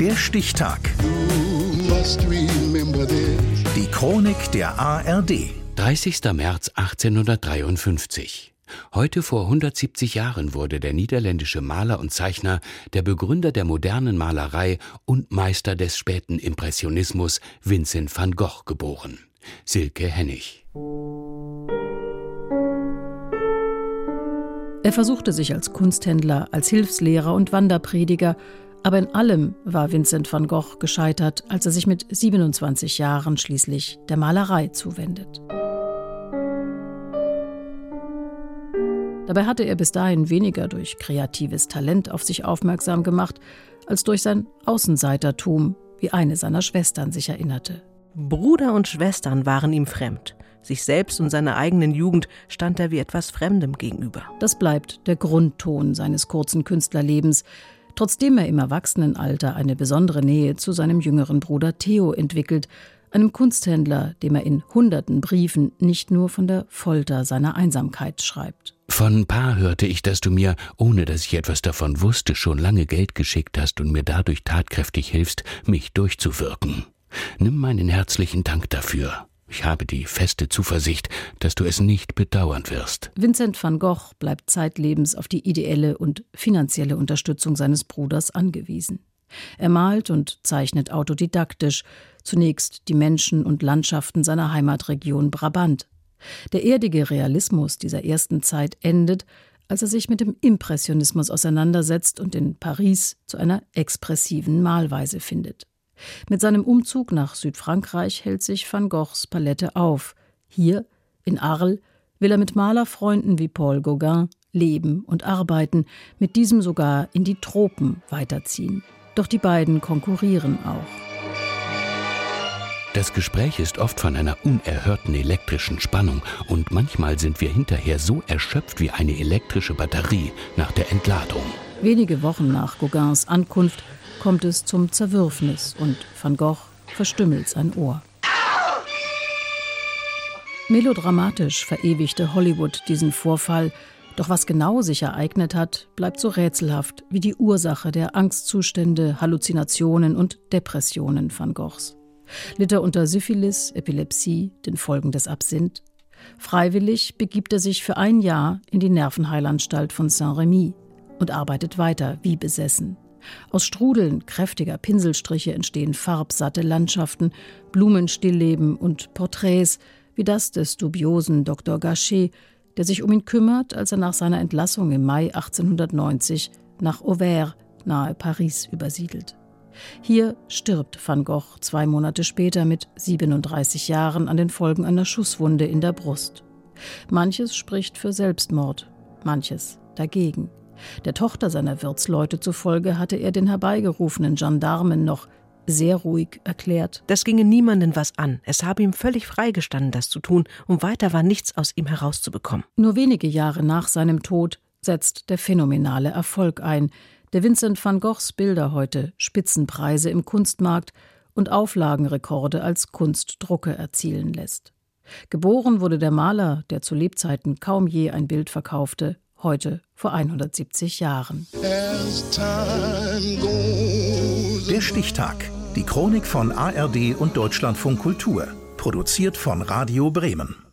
Der Stichtag. Die Chronik der ARD. 30. März 1853. Heute vor 170 Jahren wurde der niederländische Maler und Zeichner, der Begründer der modernen Malerei und Meister des späten Impressionismus Vincent van Gogh geboren. Silke Hennig. Er versuchte sich als Kunsthändler, als Hilfslehrer und Wanderprediger, aber in allem war Vincent van Gogh gescheitert, als er sich mit 27 Jahren schließlich der Malerei zuwendet. Dabei hatte er bis dahin weniger durch kreatives Talent auf sich aufmerksam gemacht, als durch sein Außenseitertum, wie eine seiner Schwestern sich erinnerte. Bruder und Schwestern waren ihm fremd. Sich selbst und seiner eigenen Jugend stand er wie etwas Fremdem gegenüber. Das bleibt der Grundton seines kurzen Künstlerlebens, trotzdem er im Erwachsenenalter eine besondere Nähe zu seinem jüngeren Bruder Theo entwickelt, einem Kunsthändler, dem er in hunderten Briefen nicht nur von der Folter seiner Einsamkeit schreibt. Von Pa hörte ich, dass du mir, ohne dass ich etwas davon wusste, schon lange Geld geschickt hast und mir dadurch tatkräftig hilfst, mich durchzuwirken. Nimm meinen herzlichen Dank dafür. Ich habe die feste Zuversicht, dass du es nicht bedauern wirst. Vincent van Gogh bleibt zeitlebens auf die ideelle und finanzielle Unterstützung seines Bruders angewiesen. Er malt und zeichnet autodidaktisch, zunächst die Menschen und Landschaften seiner Heimatregion Brabant. Der erdige Realismus dieser ersten Zeit endet, als er sich mit dem Impressionismus auseinandersetzt und in Paris zu einer expressiven Malweise findet. Mit seinem Umzug nach Südfrankreich hält sich Van Goghs Palette auf. Hier, in Arles, will er mit Malerfreunden wie Paul Gauguin leben und arbeiten, mit diesem sogar in die Tropen weiterziehen. Doch die beiden konkurrieren auch. Das Gespräch ist oft von einer unerhörten elektrischen Spannung und manchmal sind wir hinterher so erschöpft wie eine elektrische Batterie nach der Entladung. Wenige Wochen nach Gauguins Ankunft kommt es zum Zerwürfnis und Van Gogh verstümmelt sein Ohr. Melodramatisch verewigte Hollywood diesen Vorfall, doch was genau sich ereignet hat, bleibt so rätselhaft wie die Ursache der Angstzustände, Halluzinationen und Depressionen Van Goghs. Litt er unter Syphilis, Epilepsie, den Folgen des Absinth? Freiwillig begibt er sich für ein Jahr in die Nervenheilanstalt von Saint-Rémy und arbeitet weiter wie besessen. Aus Strudeln kräftiger Pinselstriche entstehen farbsatte Landschaften, Blumenstillleben und Porträts, wie das des dubiosen Dr. Gachet, der sich um ihn kümmert, als er nach seiner Entlassung im Mai 1890 nach Auvers nahe Paris übersiedelt. Hier stirbt van Gogh zwei Monate später mit 37 Jahren an den Folgen einer Schusswunde in der Brust. Manches spricht für Selbstmord, manches dagegen. Der Tochter seiner Wirtsleute zufolge hatte er den herbeigerufenen Gendarmen noch sehr ruhig erklärt. Das ginge niemanden was an. Es habe ihm völlig freigestanden, das zu tun, und weiter war nichts aus ihm herauszubekommen. Nur wenige Jahre nach seinem Tod setzt der phänomenale Erfolg ein, der Vincent van Goghs Bilder heute Spitzenpreise im Kunstmarkt und Auflagenrekorde als Kunstdrucke erzielen lässt. Geboren wurde der Maler, der zu Lebzeiten kaum je ein Bild verkaufte, heute vor 170 Jahren. Der Stichtag. Die Chronik von ARD und Deutschlandfunk Kultur. Produziert von Radio Bremen.